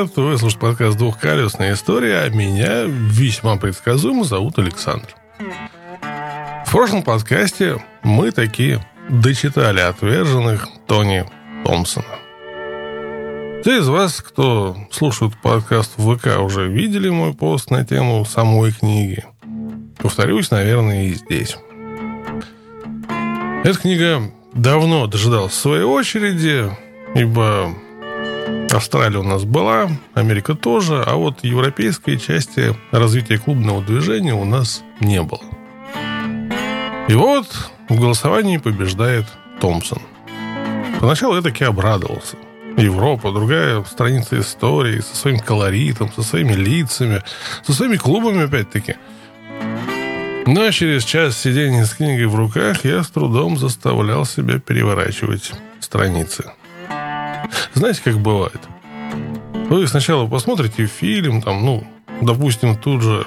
Привет! Вы слушаете подкаст «Двухколесная история», а меня весьма предсказуемо зовут Александр. В прошлом подкасте мы такие дочитали отверженных Тони Томпсона. Те из вас, кто слушает подкаст в ВК, уже видели мой пост на тему самой книги. Повторюсь, наверное, и здесь. Эта книга давно дожидалась своей очереди, ибо Австралия у нас была, Америка тоже, а вот европейской части развития клубного движения у нас не было. И вот в голосовании побеждает Томпсон. Поначалу я таки обрадовался. Европа, другая страница истории, со своим колоритом, со своими лицами, со своими клубами опять-таки. Но через час сидения с книгой в руках я с трудом заставлял себя переворачивать страницы. Знаете, как бывает? Вы сначала посмотрите фильм, там, ну, допустим, тут же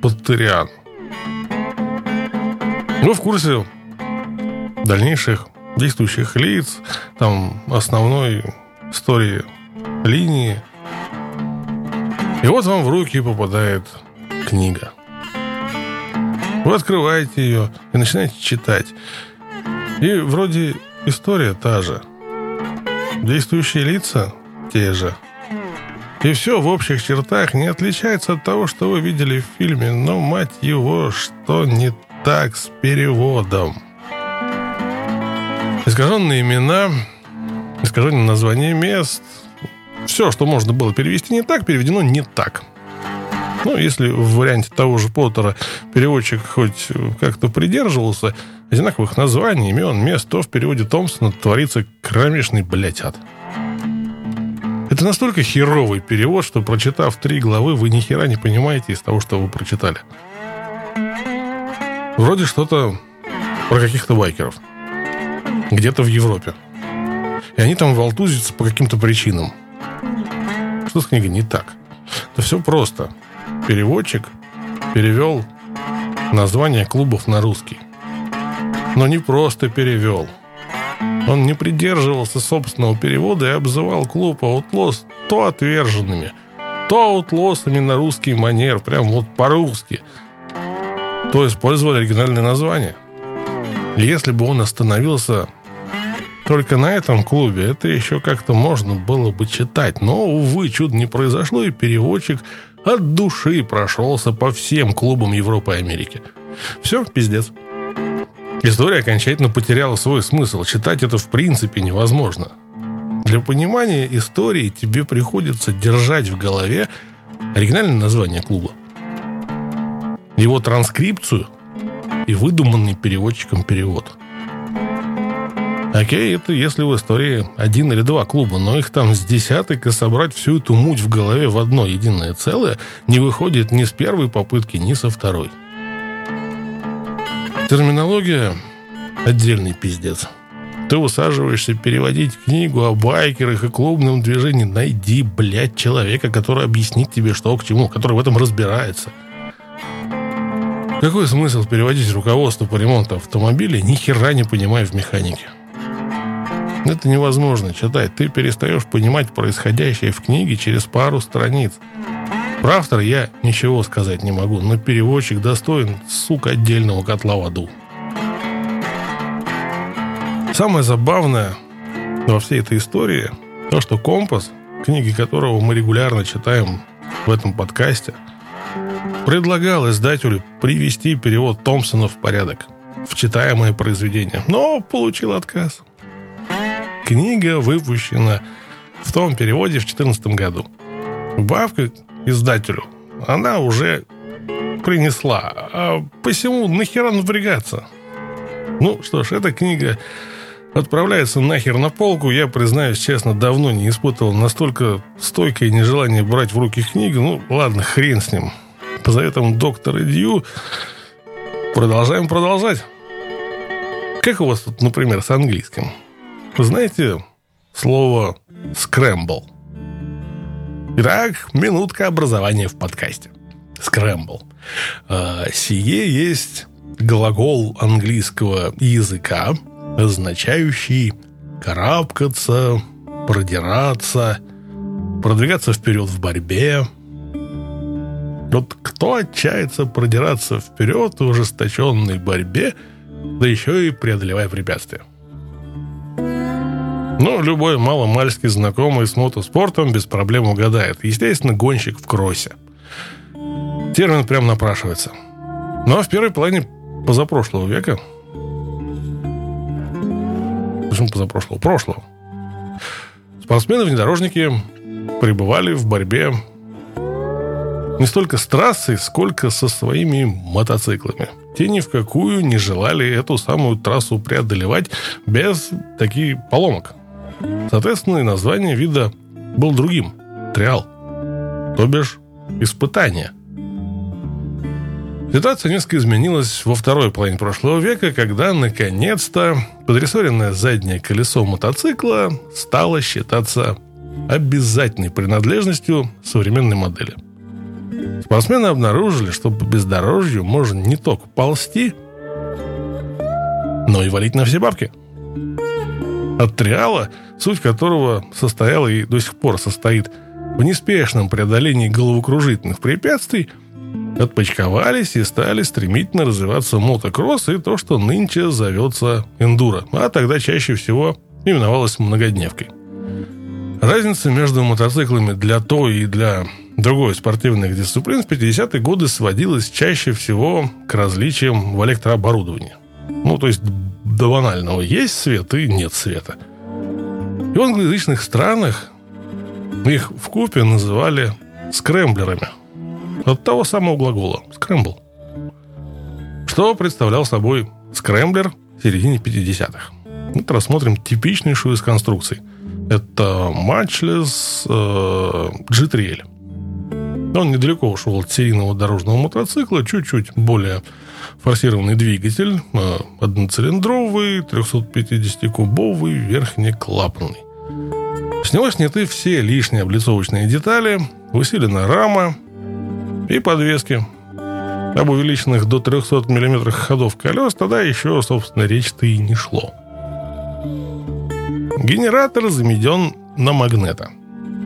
Паттериан. Вы в курсе дальнейших действующих лиц, там, основной истории линии. И вот вам в руки попадает книга. Вы открываете ее и начинаете читать. И вроде история та же – Действующие лица те же. И все в общих чертах не отличается от того, что вы видели в фильме, но, мать его, что не так с переводом. Искаженные имена, искаженные названия мест, все, что можно было перевести не так, переведено не так. Ну, если в варианте того же Поттера переводчик хоть как-то придерживался одинаковых названий, имен, мест, то в переводе Томпсона творится кромешный блядь ад. Это настолько херовый перевод, что, прочитав три главы, вы ни хера не понимаете из того, что вы прочитали. Вроде что-то про каких-то байкеров. Где-то в Европе. И они там волтузятся по каким-то причинам. Что с книгой не так? Да все просто переводчик перевел название клубов на русский. Но не просто перевел. Он не придерживался собственного перевода и обзывал клуб Outlaws то отверженными, то аутлосами на русский манер, прям вот по-русски. То использовали оригинальное название. Если бы он остановился только на этом клубе, это еще как-то можно было бы читать. Но, увы, чудо не произошло, и переводчик от души прошелся по всем клубам Европы и Америки. Все, пиздец. История окончательно потеряла свой смысл. Читать это в принципе невозможно. Для понимания истории тебе приходится держать в голове оригинальное название клуба, его транскрипцию и выдуманный переводчиком перевод – Окей, это если в истории один или два клуба, но их там с десяток, и собрать всю эту муть в голове в одно единое целое не выходит ни с первой попытки, ни со второй. Терминология – отдельный пиздец. Ты усаживаешься переводить книгу о байкерах и клубном движении. Найди, блядь, человека, который объяснит тебе, что к чему, который в этом разбирается. Какой смысл переводить руководство по ремонту автомобиля, ни хера не понимая в механике? Это невозможно читать. Ты перестаешь понимать происходящее в книге через пару страниц. Про автора я ничего сказать не могу, но переводчик достоин, сука, отдельного котла в аду. Самое забавное во всей этой истории то, что «Компас», книги которого мы регулярно читаем в этом подкасте, предлагал издателю привести перевод Томпсона в порядок, в читаемое произведение, но получил отказ. Книга выпущена в том переводе в 2014 году. Бабка издателю она уже принесла. А посему нахера напрягаться? Ну что ж, эта книга отправляется нахер на полку. Я, признаюсь честно, давно не испытывал настолько стойкое нежелание брать в руки книгу. Ну, ладно, хрен с ним. По заветам доктора Дью продолжаем продолжать. Как у вас тут, например, с английским? Знаете слово «скрэмбл»? Итак, минутка образования в подкасте. Скрэмбл. А, сие есть глагол английского языка, означающий карабкаться, продираться, продвигаться вперед в борьбе. Вот кто отчается продираться вперед в ожесточенной борьбе, да еще и преодолевая препятствия? Ну, любой маломальски знакомый с мотоспортом без проблем угадает. Естественно, гонщик в кроссе. Термин прям напрашивается. Но в первой половине позапрошлого века Почему позапрошлого? Прошлого. Спортсмены-внедорожники пребывали в борьбе не столько с трассой, сколько со своими мотоциклами. Те ни в какую не желали эту самую трассу преодолевать без таких поломок. Соответственно, и название вида был другим – триал, то бишь испытание. Ситуация несколько изменилась во второй половине прошлого века, когда, наконец-то, подрессоренное заднее колесо мотоцикла стало считаться обязательной принадлежностью современной модели. Спортсмены обнаружили, что по бездорожью можно не только ползти, но и валить на все бабки. От триала – суть которого состояла и до сих пор состоит в неспешном преодолении головокружительных препятствий, отпочковались и стали стремительно развиваться мотокросс и то, что нынче зовется эндуро, а тогда чаще всего именовалось многодневкой. Разница между мотоциклами для той и для другой спортивных дисциплин в 50-е годы сводилась чаще всего к различиям в электрооборудовании. Ну, то есть до банального есть свет и нет света – и в англоязычных странах их в купе называли скрэмблерами. От того самого глагола «скрэмбл». Что представлял собой скрэмблер в середине 50-х? Вот рассмотрим типичнейшую из конструкций. Это матчлес э, G3L. Он недалеко ушел от серийного дорожного мотоцикла, чуть-чуть более форсированный двигатель, э, одноцилиндровый, 350-кубовый, верхнеклапанный. С него сняты все лишние облицовочные детали, усилена рама и подвески. Об увеличенных до 300 мм ходов колес тогда еще, собственно, речь-то и не шло. Генератор замеден на магнета.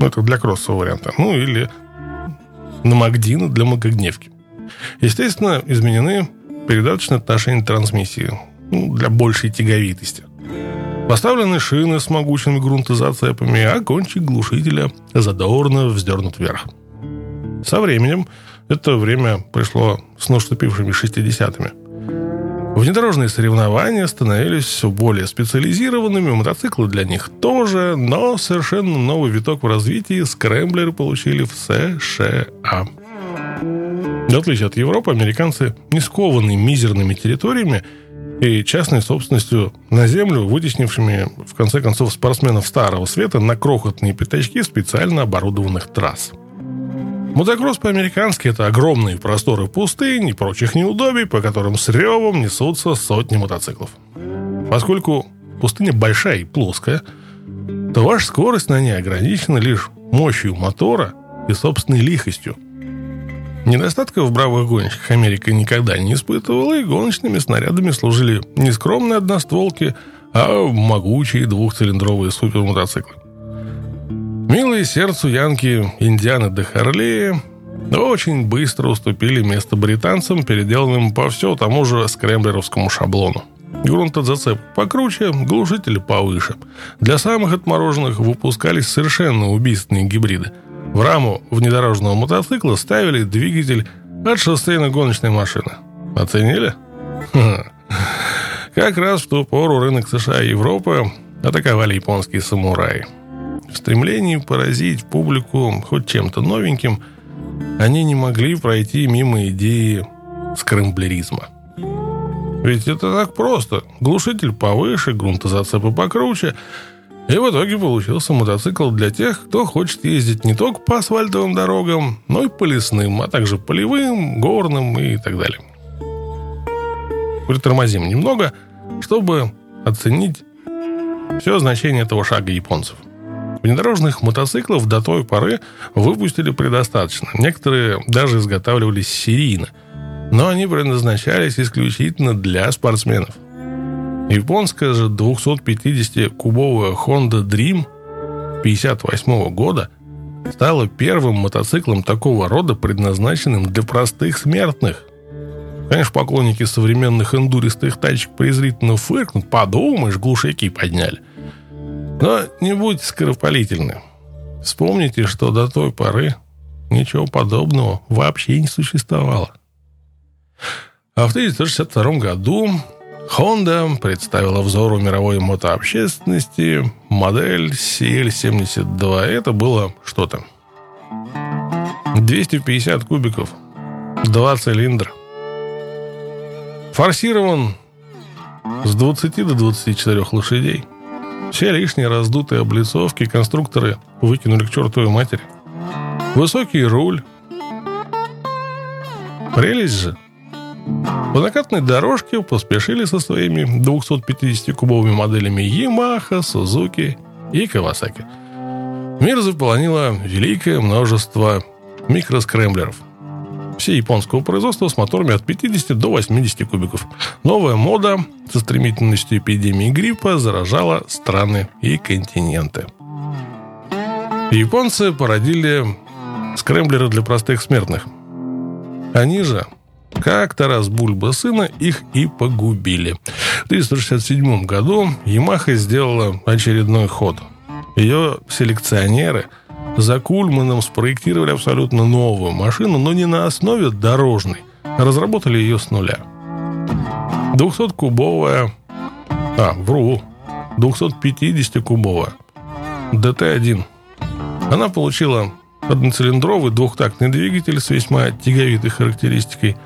Ну, это для кроссового варианта. Ну, или на Магдина для магогневки. Естественно, изменены передаточные отношения трансмиссии ну, для большей тяговитости. Поставлены шины с могучими грунтозацепами, а кончик глушителя задорно вздернут вверх. Со временем, это время пришло с наступившими 60-ми, Внедорожные соревнования становились все более специализированными, мотоциклы для них тоже, но совершенно новый виток в развитии скрэмблеры получили в США. В отличие от Европы, американцы не скованы мизерными территориями и частной собственностью на землю, вытеснившими, в конце концов, спортсменов старого света на крохотные пятачки специально оборудованных трасс. Мотокросс по-американски – это огромные просторы пустынь и прочих неудобий, по которым с ревом несутся сотни мотоциклов. Поскольку пустыня большая и плоская, то ваша скорость на ней ограничена лишь мощью мотора и собственной лихостью. Недостатков в бравых гонщиках Америка никогда не испытывала, и гоночными снарядами служили не скромные одностволки, а могучие двухцилиндровые супермотоциклы. Милые сердцу янки Индианы де Харли очень быстро уступили место британцам, переделанным по все тому же скрэмблеровскому шаблону. Грунтозацеп покруче, глушители повыше. Для самых отмороженных выпускались совершенно убийственные гибриды. В раму внедорожного мотоцикла ставили двигатель от шоссейной гоночной машины. Оценили? Как раз в ту пору рынок США и Европы атаковали японские самураи. В стремлении поразить публику хоть чем-то новеньким, они не могли пройти мимо идеи скрэмблеризма. Ведь это так просто. Глушитель повыше, грунтозацепы покруче. И в итоге получился мотоцикл для тех, кто хочет ездить не только по асфальтовым дорогам, но и по лесным, а также полевым, горным и так далее. Притормозим немного, чтобы оценить все значение этого шага японцев – Внедорожных мотоциклов до той поры выпустили предостаточно. Некоторые даже изготавливались серийно. Но они предназначались исключительно для спортсменов. Японская же 250-кубовая Honda Dream 58 года стала первым мотоциклом такого рода, предназначенным для простых смертных. Конечно, поклонники современных эндуристых тачек презрительно фыркнут, подумаешь, глушаки подняли. Но не будьте скоропалительны. Вспомните, что до той поры ничего подобного вообще не существовало. А в 1962 году Honda представила взору мировой мотообщественности модель CL72. Это было что-то. 250 кубиков, два цилиндра. Форсирован с 20 до 24 лошадей. Все лишние раздутые облицовки конструкторы выкинули к чертовой матери. Высокий руль. Прелесть же. По накатной дорожке поспешили со своими 250-кубовыми моделями Yamaha, Suzuki и Kawasaki. Мир заполонило великое множество микроскремблеров. Все японского производства с моторами от 50 до 80 кубиков. Новая мода со стремительностью эпидемии гриппа заражала страны и континенты. Японцы породили скрэмблеры для простых смертных. Они же, как Тарас Бульба сына, их и погубили. В 1967 году Ямаха сделала очередной ход. Ее селекционеры за Кульманом спроектировали абсолютно новую машину, но не на основе дорожной. Разработали ее с нуля. 200-кубовая... А, вру. 250-кубовая. ДТ-1. Она получила Одноцилиндровый двухтактный двигатель с весьма тяговитой характеристикой.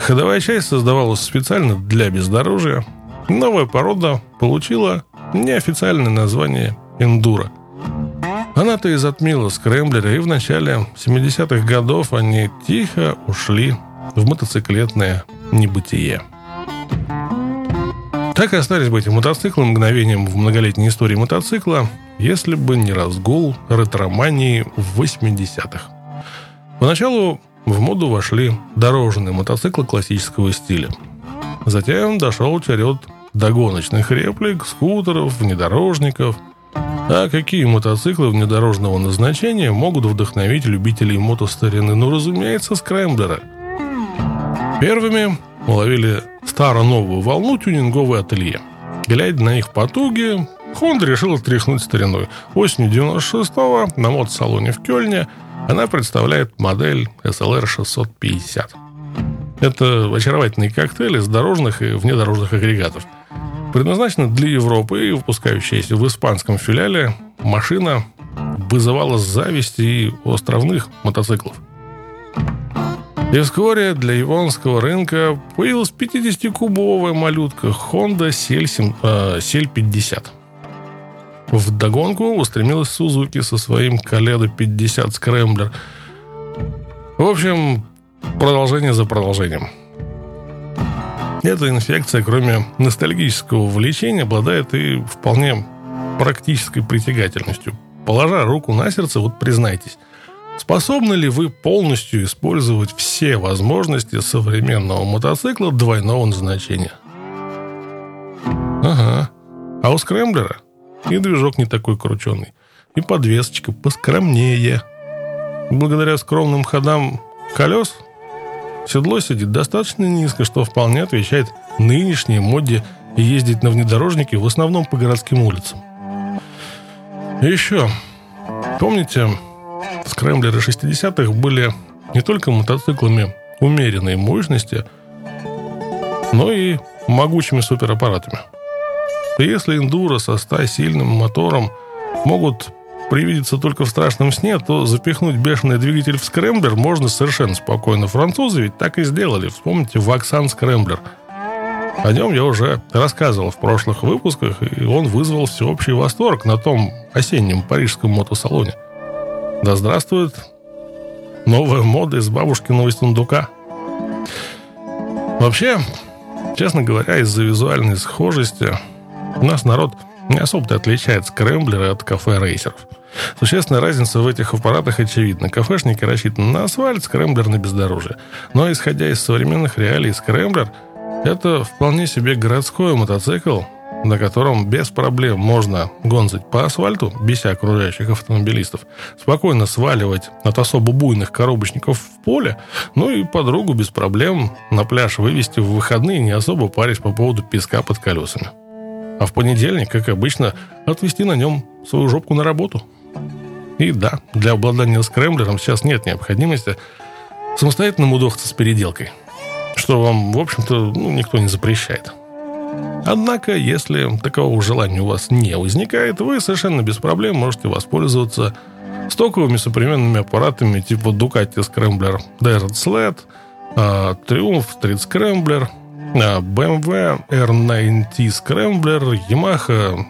Ходовая часть создавалась специально для бездорожья. Новая порода получила неофициальное название «Эндуро». Она-то и затмила скрэмблеры, и в начале 70-х годов они тихо ушли в мотоциклетное небытие. Так и остались бы эти мотоциклы мгновением в многолетней истории мотоцикла, если бы не разгул ретромании в 80-х. Поначалу в моду вошли дорожные мотоциклы классического стиля. Затем дошел черед до гоночных реплик, скутеров, внедорожников. А какие мотоциклы внедорожного назначения могут вдохновить любителей мотостарины? Ну, разумеется, скрэмблеры. Первыми уловили старо-новую волну тюнинговое ателье. Глядя на их потуги, Honda решила тряхнуть стариной. Осенью 96-го на мотосалоне в Кёльне она представляет модель SLR 650. Это очаровательный коктейль из дорожных и внедорожных агрегатов. Предназначена для Европы и выпускающаяся в испанском филиале машина вызывала зависть и у островных мотоциклов. И вскоре для японского рынка появилась 50-кубовая малютка Honda CL, э, CL 50. В догонку устремилась Сузуки со своим Каледо 50 Скрэмблер. В общем, продолжение за продолжением. Эта инфекция, кроме ностальгического влечения, обладает и вполне практической притягательностью. Положа руку на сердце, вот признайтесь, Способны ли вы полностью использовать все возможности современного мотоцикла двойного назначения? Ага. А у скрэмблера и движок не такой крученый, и подвесочка поскромнее. Благодаря скромным ходам колес седло сидит достаточно низко, что вполне отвечает нынешней моде ездить на внедорожнике в основном по городским улицам. И еще, помните, скрэмблеры 60-х были не только мотоциклами умеренной мощности, но и могучими супераппаратами. И если эндуро со 100 сильным мотором могут привидеться только в страшном сне, то запихнуть бешеный двигатель в скрэмблер можно совершенно спокойно. Французы ведь так и сделали. Вспомните Ваксан Скрэмблер. О нем я уже рассказывал в прошлых выпусках, и он вызвал всеобщий восторг на том осеннем парижском мотосалоне – да здравствует новая мода из бабушкиного сундука. Вообще, честно говоря, из-за визуальной схожести у нас народ не особо отличает скрэмблеры от кафе-рейсеров. Существенная разница в этих аппаратах очевидна. Кафешники рассчитаны на асфальт, скрэмблер на бездорожье. Но исходя из современных реалий, скрэмблер – это вполне себе городской мотоцикл на котором без проблем можно гонзать по асфальту, беся окружающих автомобилистов, спокойно сваливать от особо буйных коробочников в поле, ну и подругу без проблем на пляж вывести в выходные, не особо парясь по поводу песка под колесами. А в понедельник, как обычно, отвезти на нем свою жопку на работу. И да, для обладания скрэмблером сейчас нет необходимости самостоятельно мудохаться с переделкой. Что вам, в общем-то, ну, никто не запрещает. Однако, если такого желания у вас не возникает, вы совершенно без проблем можете воспользоваться стоковыми современными аппаратами типа Ducati Scrambler Desert Sled, Triumph Street Scrambler, BMW R90 Scrambler, Yamaha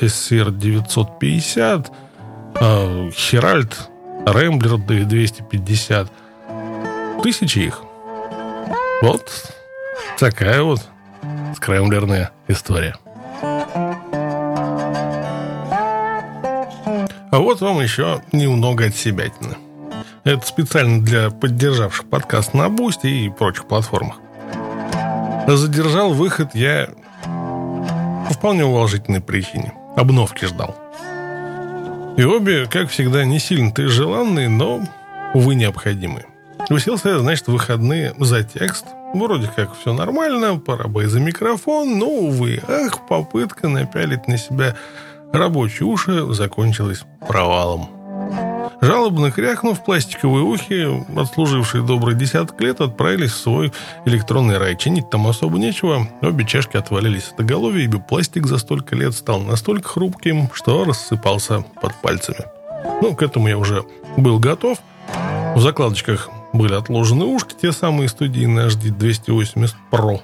SCR 950, Herald Rambler D250. Тысячи их. Вот такая вот скрэмблерная история. А вот вам еще немного от себя. Это специально для поддержавших подкаст на Boosty и прочих платформах. Задержал выход я по вполне уважительной причине. Обновки ждал. И обе, как всегда, не сильно-то желанные, но, увы, необходимые. Уселся я, значит, в выходные за текст, Вроде как все нормально, пора бы и за микрофон, но, увы, ах, попытка напялить на себя рабочие уши закончилась провалом. Жалобно кряхнув, пластиковые ухи, отслужившие добрый десяток лет, отправились в свой электронный рай. Чинить там особо нечего. Обе чашки отвалились от оголовья, ибо пластик за столько лет стал настолько хрупким, что рассыпался под пальцами. Ну, к этому я уже был готов. В закладочках были отложены ушки, те самые студийные HD 280 Pro.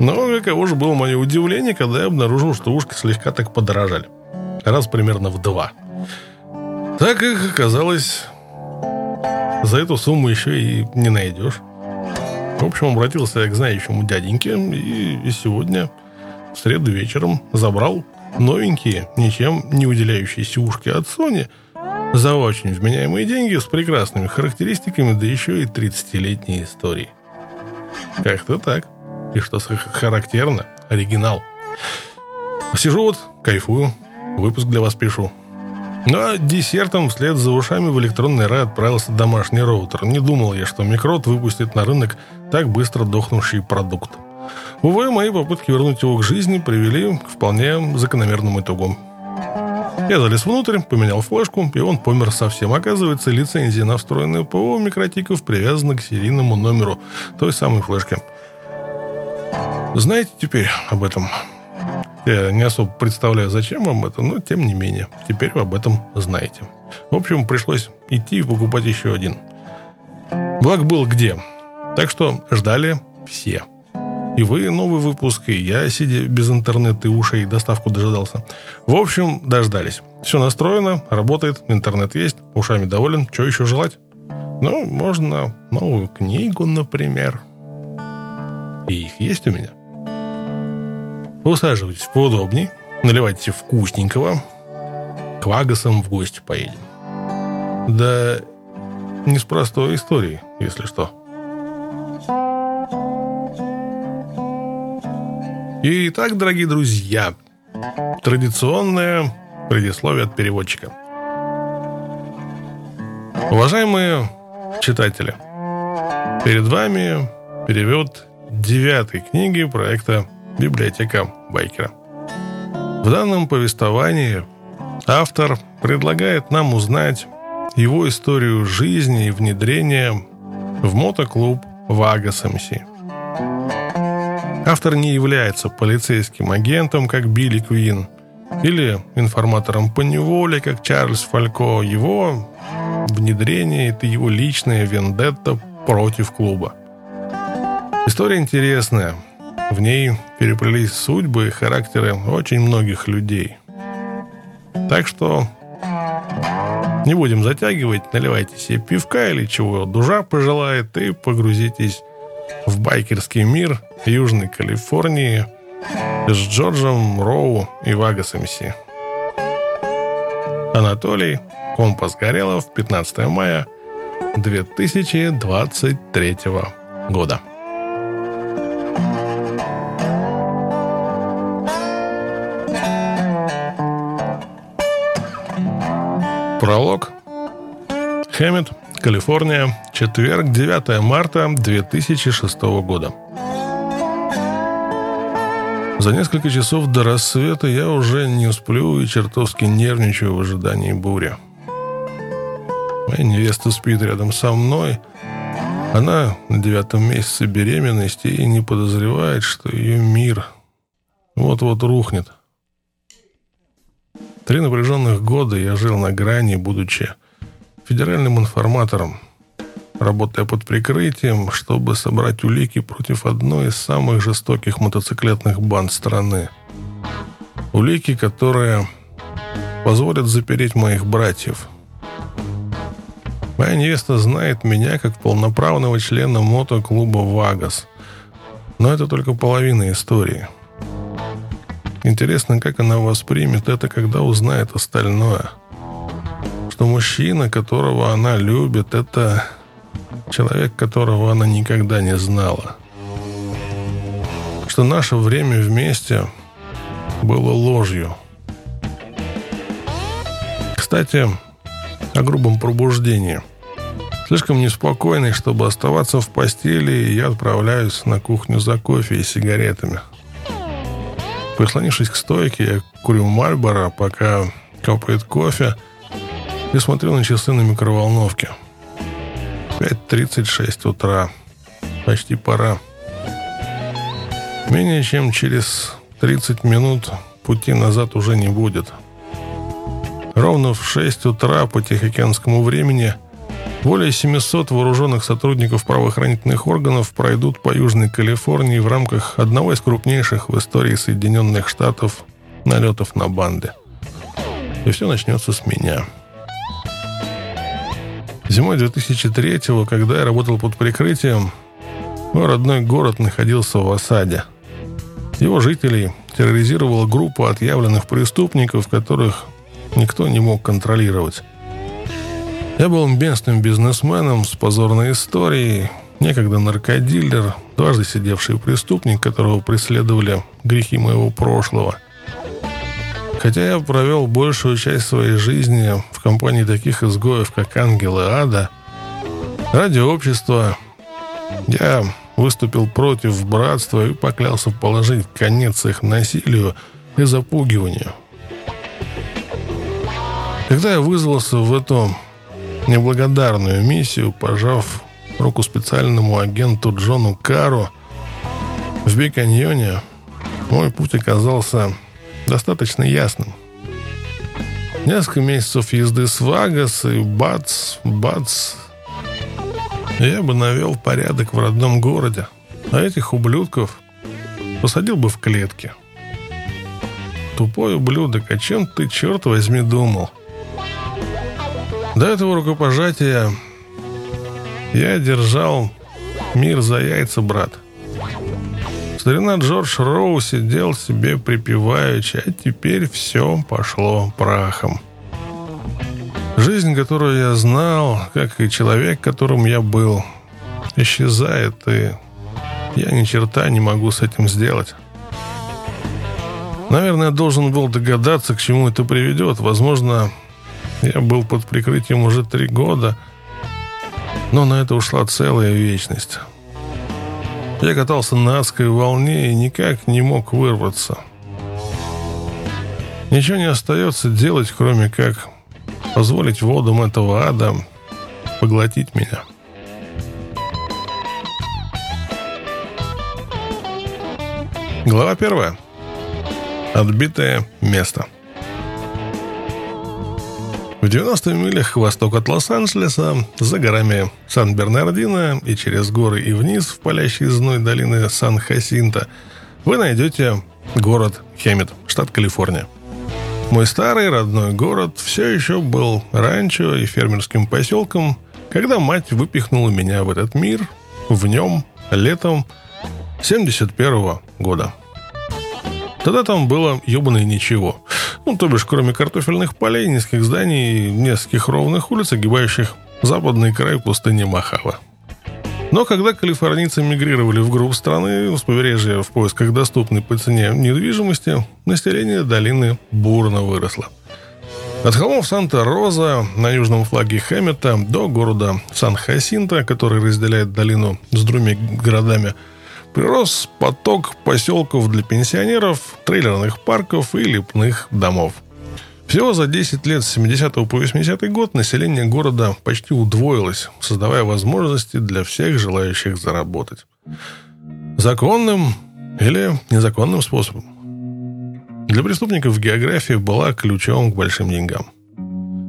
Но каково же было мое удивление, когда я обнаружил, что ушки слегка так подорожали. Раз примерно в два. Так как оказалось, за эту сумму еще и не найдешь. В общем, обратился я к знающему дяденьке и сегодня, в среду вечером, забрал новенькие, ничем не уделяющиеся ушки от Sony – за очень вменяемые деньги с прекрасными характеристиками, да еще и 30-летней историей. Как-то так. И что характерно, оригинал. Сижу вот, кайфую, выпуск для вас пишу. Ну а десертом вслед за ушами в электронный рай отправился домашний роутер. Не думал я, что Микрот выпустит на рынок так быстро дохнувший продукт. Увы, мои попытки вернуть его к жизни привели к вполне закономерным итогам. Я залез внутрь, поменял флешку, и он помер совсем. Оказывается, лицензия на встроенную ПО микротиков привязана к серийному номеру той самой флешки. Знаете теперь об этом? Я не особо представляю, зачем вам это, но тем не менее, теперь вы об этом знаете. В общем, пришлось идти и покупать еще один. Благ был где. Так что ждали все. И вы новый выпуск, и я, сидя без интернета и ушей, доставку дожидался. В общем, дождались. Все настроено, работает, интернет есть, ушами доволен. Что еще желать? Ну, можно новую книгу, например. И их есть у меня. Усаживайтесь поудобней, наливайте вкусненького. К Вагасам в гости поедем. Да не с простой историей, если что. Итак, дорогие друзья, традиционное предисловие от переводчика. Уважаемые читатели, перед вами перевод девятой книги проекта «Библиотека Байкера». В данном повествовании автор предлагает нам узнать его историю жизни и внедрения в мотоклуб Вагас МС. Автор не является полицейским агентом, как Билли Квин, или информатором по неволе, как Чарльз Фалько. Его внедрение – это его личная вендетта против клуба. История интересная. В ней переплелись судьбы и характеры очень многих людей. Так что не будем затягивать, наливайте себе пивка или чего душа пожелает и погрузитесь в байкерский мир Южной Калифорнии с Джорджем Роу и Вагас МС. Анатолий Компас Горелов, 15 мая 2023 года. Хэммет, Калифорния, четверг, 9 марта 2006 года. За несколько часов до рассвета я уже не сплю и чертовски нервничаю в ожидании бури. Моя невеста спит рядом со мной. Она на девятом месяце беременности и не подозревает, что ее мир вот-вот рухнет. Три напряженных года я жил на грани, будучи федеральным информатором, работая под прикрытием, чтобы собрать улики против одной из самых жестоких мотоциклетных банд страны. Улики, которые позволят запереть моих братьев. Моя невеста знает меня как полноправного члена мотоклуба «Вагас». Но это только половина истории. Интересно, как она воспримет это, когда узнает остальное. Что мужчина, которого она любит, это человек, которого она никогда не знала. Что наше время вместе было ложью. Кстати, о грубом пробуждении. Слишком неспокойный, чтобы оставаться в постели, я отправляюсь на кухню за кофе и сигаретами. Прислонившись к стойке, я курю Мальборо, пока капает кофе, и смотрю на часы на микроволновке – 5.36 утра. Почти пора. Менее чем через 30 минут пути назад уже не будет. Ровно в 6 утра по Тихоокеанскому времени более 700 вооруженных сотрудников правоохранительных органов пройдут по Южной Калифорнии в рамках одного из крупнейших в истории Соединенных Штатов налетов на банды. И все начнется с меня. Зимой 2003-го, когда я работал под прикрытием, мой родной город находился в осаде. Его жителей терроризировала группа отъявленных преступников, которых никто не мог контролировать. Я был местным бизнесменом с позорной историей, некогда наркодилер, дважды сидевший преступник, которого преследовали грехи моего прошлого – Хотя я провел большую часть своей жизни в компании таких изгоев, как ангелы ада, ради общества я выступил против братства и поклялся положить конец их насилию и запугиванию. Когда я вызвался в эту неблагодарную миссию, пожав руку специальному агенту Джону Кару в Биканьоне, мой путь оказался достаточно ясным. Несколько месяцев езды с Вагас и бац, бац. Я бы навел порядок в родном городе, а этих ублюдков посадил бы в клетки. Тупой ублюдок, о чем ты, черт возьми, думал? До этого рукопожатия я держал мир за яйца, брат. — Старина Джордж Роу сидел себе припеваючи, а теперь все пошло прахом. Жизнь, которую я знал, как и человек, которым я был, исчезает, и я ни черта не могу с этим сделать. Наверное, я должен был догадаться, к чему это приведет. Возможно, я был под прикрытием уже три года, но на это ушла целая вечность. Я катался на адской волне и никак не мог вырваться. Ничего не остается делать, кроме как позволить водам этого ада поглотить меня. Глава первая. Отбитое место. В 90 милях к востоку от Лос-Анджелеса, за горами Сан-Бернардино и через горы и вниз в палящей зной долины Сан-Хасинта, вы найдете город Хемет, штат Калифорния. Мой старый родной город все еще был ранчо и фермерским поселком, когда мать выпихнула меня в этот мир в нем летом 71 -го года. Тогда там было ебаное ничего. Ну, то бишь, кроме картофельных полей, низких зданий и нескольких ровных улиц, огибающих западный край пустыни Махава. Но когда калифорнийцы мигрировали в группу страны с побережья в поисках доступной по цене недвижимости, население долины бурно выросло. От холмов Санта-Роза на южном флаге Хэммета до города Сан-Хасинта, который разделяет долину с другими городами, прирос поток поселков для пенсионеров, трейлерных парков и лепных домов. Всего за 10 лет с 70 по 80 год население города почти удвоилось, создавая возможности для всех желающих заработать. Законным или незаконным способом. Для преступников география была ключом к большим деньгам.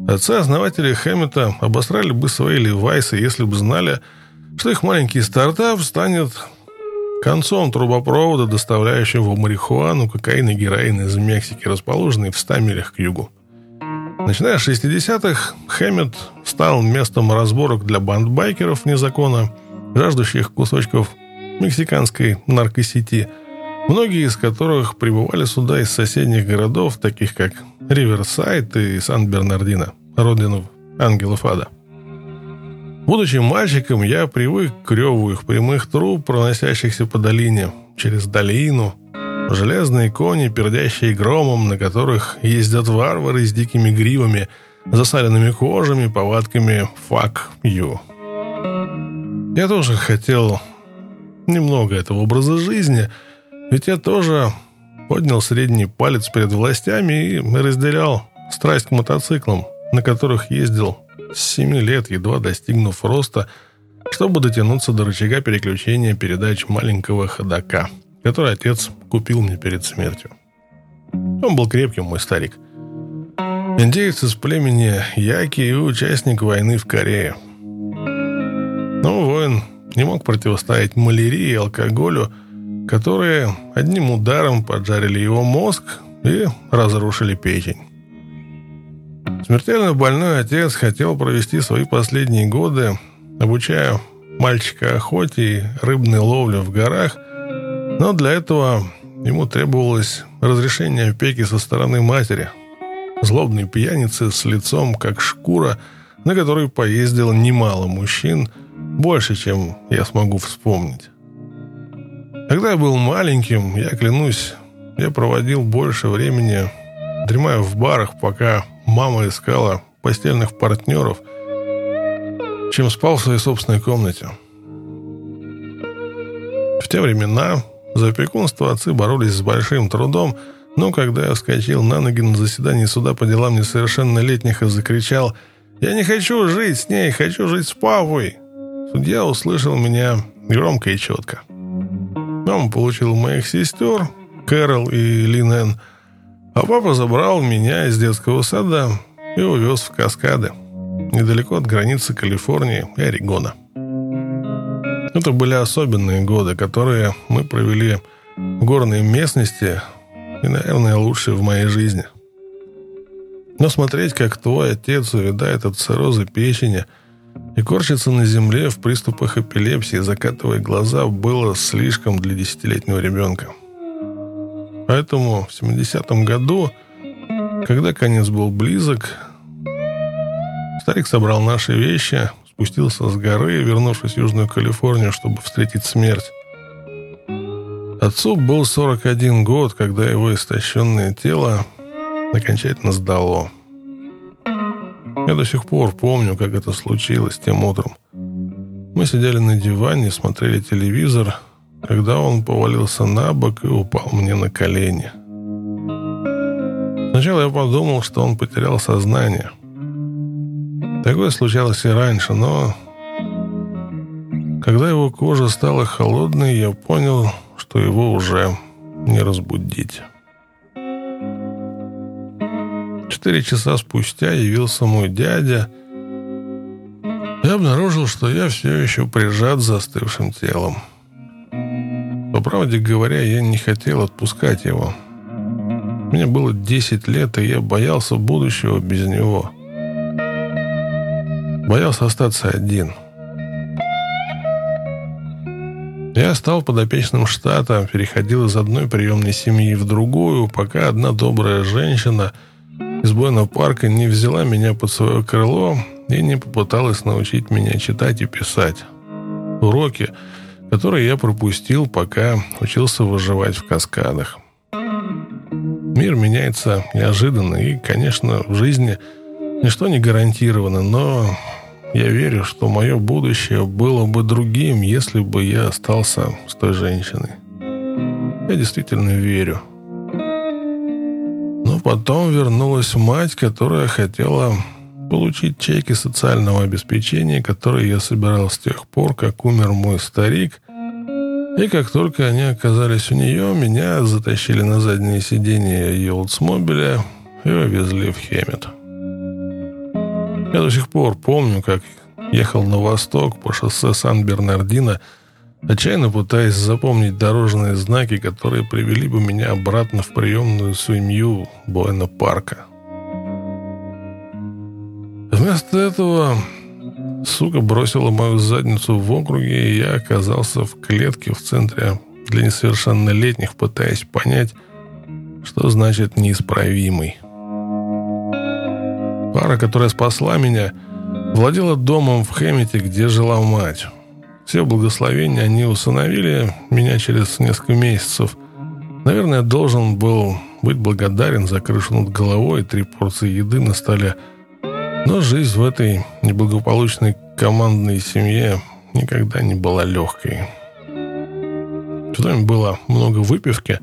Отцы-основатели Хэммета обосрали бы свои левайсы, если бы знали, что их маленький стартап станет концом трубопровода, доставляющего марихуану, кокаин и героин из Мексики, расположенный в 100 милях к югу. Начиная с 60-х, Хэммет стал местом разборок для банд байкеров вне закона, жаждущих кусочков мексиканской наркосети – многие из которых прибывали сюда из соседних городов, таких как Риверсайд и Сан-Бернардино, родину ангелов ада. Будучи мальчиком, я привык к реву их прямых труб, проносящихся по долине, через долину, железные кони, пердящие громом, на которых ездят варвары с дикими гривами, засаленными кожами, повадками «fuck you». Я тоже хотел немного этого образа жизни – ведь я тоже поднял средний палец перед властями и разделял страсть к мотоциклам, на которых ездил с 7 лет, едва достигнув роста, чтобы дотянуться до рычага переключения передач маленького ходока, который отец купил мне перед смертью. Он был крепким, мой старик. Индеец из племени Яки и участник войны в Корее. Но воин не мог противостоять малярии и алкоголю, которые одним ударом поджарили его мозг и разрушили печень. Смертельно больной отец хотел провести свои последние годы, обучая мальчика охоте и рыбной ловле в горах, но для этого ему требовалось разрешение опеки со стороны матери, злобной пьяницы с лицом как шкура, на которой поездило немало мужчин, больше, чем я смогу вспомнить. Когда я был маленьким, я клянусь, я проводил больше времени, дремая в барах, пока мама искала постельных партнеров, чем спал в своей собственной комнате. В те времена за опекунство отцы боролись с большим трудом, но когда я вскочил на ноги на заседании суда по делам несовершеннолетних и закричал «Я не хочу жить с ней, хочу жить с папой!» Судья услышал меня громко и четко. Мама получила моих сестер, Кэрол и Линен, а папа забрал меня из детского сада и увез в Каскады, недалеко от границы Калифорнии и Орегона. Это были особенные годы, которые мы провели в горной местности и, наверное, лучшие в моей жизни. Но смотреть, как твой отец увядает от цирроза печени – и корчиться на земле в приступах эпилепсии, закатывая глаза, было слишком для десятилетнего ребенка. Поэтому в 70-м году, когда конец был близок, старик собрал наши вещи, спустился с горы, вернувшись в Южную Калифорнию, чтобы встретить смерть. Отцу был 41 год, когда его истощенное тело окончательно сдало – я до сих пор помню, как это случилось тем утром. Мы сидели на диване, смотрели телевизор, когда он повалился на бок и упал мне на колени. Сначала я подумал, что он потерял сознание. Такое случалось и раньше, но когда его кожа стала холодной, я понял, что его уже не разбудить. Четыре часа спустя явился мой дядя и обнаружил, что я все еще прижат застывшим телом. По правде говоря, я не хотел отпускать его. Мне было 10 лет, и я боялся будущего без него. Боялся остаться один. Я стал подопечным штата, переходил из одной приемной семьи в другую, пока одна добрая женщина – из Буэна парка не взяла меня под свое крыло и не попыталась научить меня читать и писать. Уроки, которые я пропустил, пока учился выживать в каскадах. Мир меняется неожиданно, и, конечно, в жизни ничто не гарантировано, но я верю, что мое будущее было бы другим, если бы я остался с той женщиной. Я действительно верю. Но потом вернулась мать, которая хотела получить чеки социального обеспечения, которые я собирал с тех пор, как умер мой старик. И как только они оказались у нее, меня затащили на заднее сиденье ее Олдсмобиля и увезли в Хемет. Я до сих пор помню, как ехал на восток по шоссе Сан-Бернардино, отчаянно пытаясь запомнить дорожные знаки, которые привели бы меня обратно в приемную семью Буэна-Парка. Вместо этого сука бросила мою задницу в округе, и я оказался в клетке в центре для несовершеннолетних, пытаясь понять, что значит «неисправимый». Пара, которая спасла меня, владела домом в Хэммете, где жила мать. Все благословения они усыновили меня через несколько месяцев. Наверное, должен был быть благодарен за крышу над головой и три порции еды на столе – но жизнь в этой неблагополучной командной семье никогда не была легкой. В доме было много выпивки,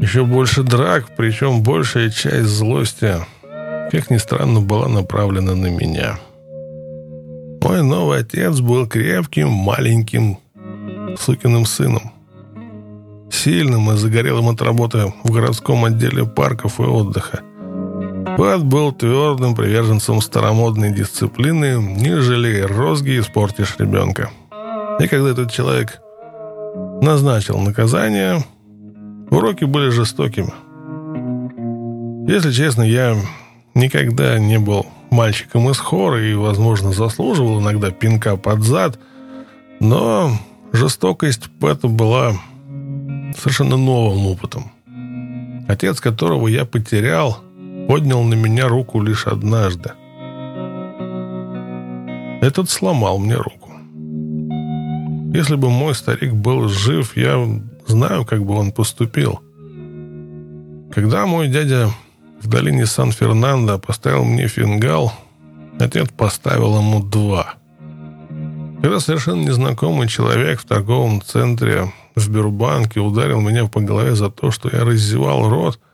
еще больше драк, причем большая часть злости, как ни странно, была направлена на меня. Мой новый отец был крепким, маленьким, сукиным сыном. Сильным и загорелым от работы в городском отделе парков и отдыха – Пат был твердым приверженцем старомодной дисциплины, не жалея розги, испортишь ребенка. И когда этот человек назначил наказание, уроки были жестокими. Если честно, я никогда не был мальчиком из хора и, возможно, заслуживал иногда пинка под зад, но жестокость Пэта была совершенно новым опытом. Отец, которого я потерял – поднял на меня руку лишь однажды. Этот сломал мне руку. Если бы мой старик был жив, я знаю, как бы он поступил. Когда мой дядя в долине Сан-Фернандо поставил мне фингал, отец поставил ему два. Когда совершенно незнакомый человек в торговом центре в Бюрбанке ударил меня по голове за то, что я раздевал рот –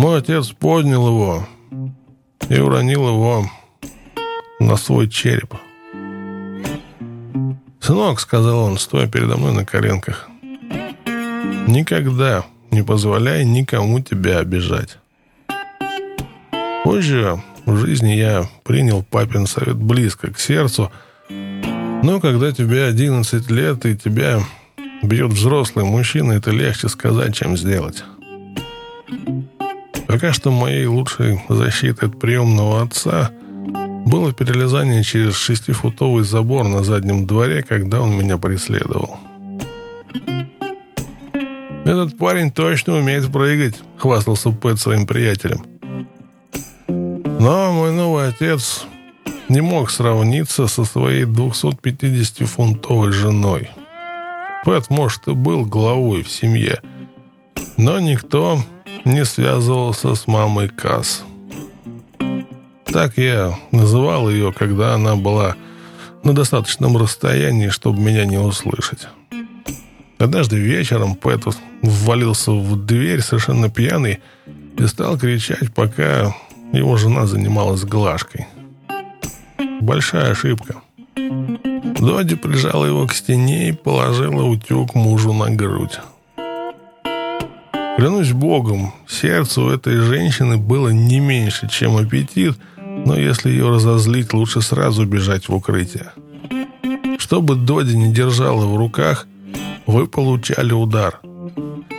мой отец поднял его и уронил его на свой череп. «Сынок», — сказал он, стоя передо мной на коленках, — «никогда не позволяй никому тебя обижать». Позже в жизни я принял папин совет близко к сердцу, но когда тебе 11 лет и тебя бьет взрослый мужчина, это легче сказать, чем сделать. Пока что моей лучшей защитой от приемного отца было перелезание через шестифутовый забор на заднем дворе, когда он меня преследовал. «Этот парень точно умеет прыгать», — хвастался Пэт своим приятелем. Но мой новый отец не мог сравниться со своей 250-фунтовой женой. Пэт, может, и был главой в семье, но никто не связывался с мамой Касс. Так я называл ее, когда она была на достаточном расстоянии, чтобы меня не услышать. Однажды вечером Пэтус ввалился в дверь совершенно пьяный и стал кричать, пока его жена занималась глажкой. Большая ошибка. Доди прижала его к стене и положила утюг мужу на грудь. Клянусь богом, сердце у этой женщины было не меньше, чем аппетит, но если ее разозлить, лучше сразу бежать в укрытие. Чтобы Доди не держала в руках, вы получали удар.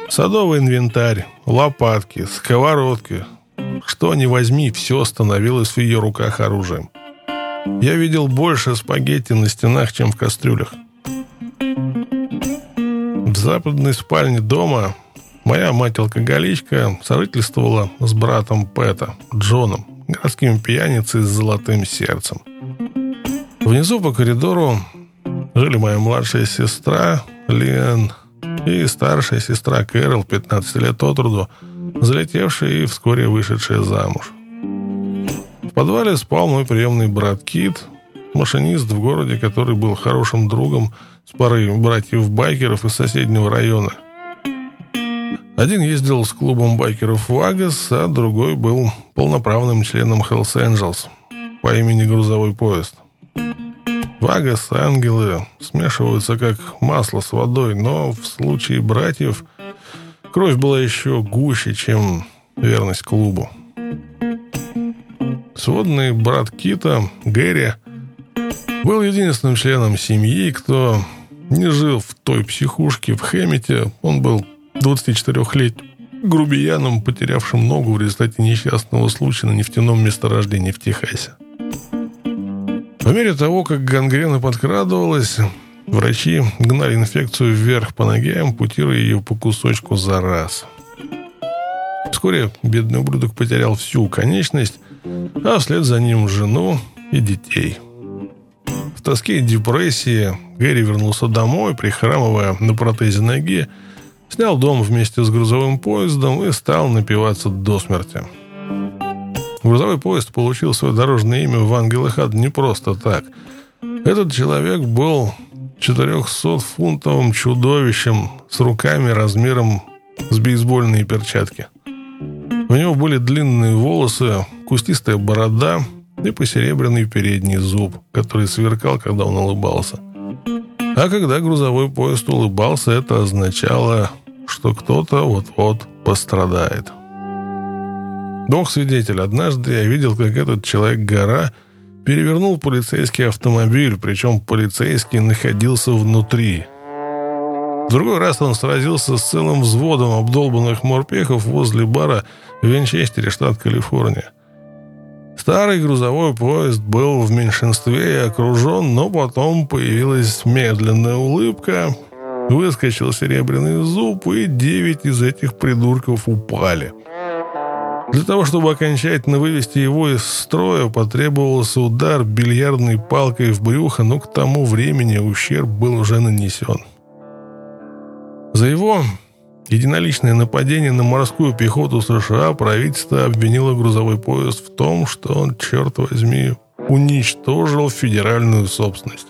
Садовый инвентарь, лопатки, сковородки. Что ни возьми, все становилось в ее руках оружием. Я видел больше спагетти на стенах, чем в кастрюлях. В западной спальне дома Моя мать-алкоголичка сожительствовала с братом Пэта, Джоном, городским пьяницей с золотым сердцем. Внизу по коридору жили моя младшая сестра Лен и старшая сестра Кэрол, 15 лет от роду, залетевшая и вскоре вышедшая замуж. В подвале спал мой приемный брат Кит, машинист в городе, который был хорошим другом с парой братьев-байкеров из соседнего района. Один ездил с клубом байкеров в Агас, а другой был полноправным членом Hells Angels по имени Грузовой поезд. Вагас и ангелы смешиваются как масло с водой, но в случае братьев кровь была еще гуще, чем верность клубу. Сводный брат Кита, Гэри, был единственным членом семьи, кто не жил в той психушке в Хэммите. Он был 24 лет грубияном, потерявшим ногу в результате несчастного случая на нефтяном месторождении в Техасе. По мере того, как гангрена подкрадывалась, врачи гнали инфекцию вверх по ноге, ампутируя ее по кусочку за раз. Вскоре бедный ублюдок потерял всю конечность, а вслед за ним жену и детей. В тоске и депрессии Гэри вернулся домой, прихрамывая на протезе ноги, снял дом вместе с грузовым поездом и стал напиваться до смерти. Грузовой поезд получил свое дорожное имя в ангелах ад не просто так. Этот человек был 400-фунтовым чудовищем с руками размером с бейсбольные перчатки. У него были длинные волосы, кустистая борода и посеребряный передний зуб, который сверкал, когда он улыбался. А когда грузовой поезд улыбался, это означало, что кто-то вот-вот пострадает. Бог свидетель, однажды я видел, как этот человек-гора перевернул полицейский автомобиль, причем полицейский находился внутри. В другой раз он сразился с целым взводом обдолбанных морпехов возле бара в Винчестере, штат Калифорния. Старый грузовой поезд был в меньшинстве и окружен, но потом появилась медленная улыбка, выскочил серебряный зуб, и девять из этих придурков упали – для того, чтобы окончательно вывести его из строя, потребовался удар бильярдной палкой в брюхо, но к тому времени ущерб был уже нанесен. За его единоличное нападение на морскую пехоту США правительство обвинило грузовой поезд в том, что он, черт возьми, уничтожил федеральную собственность.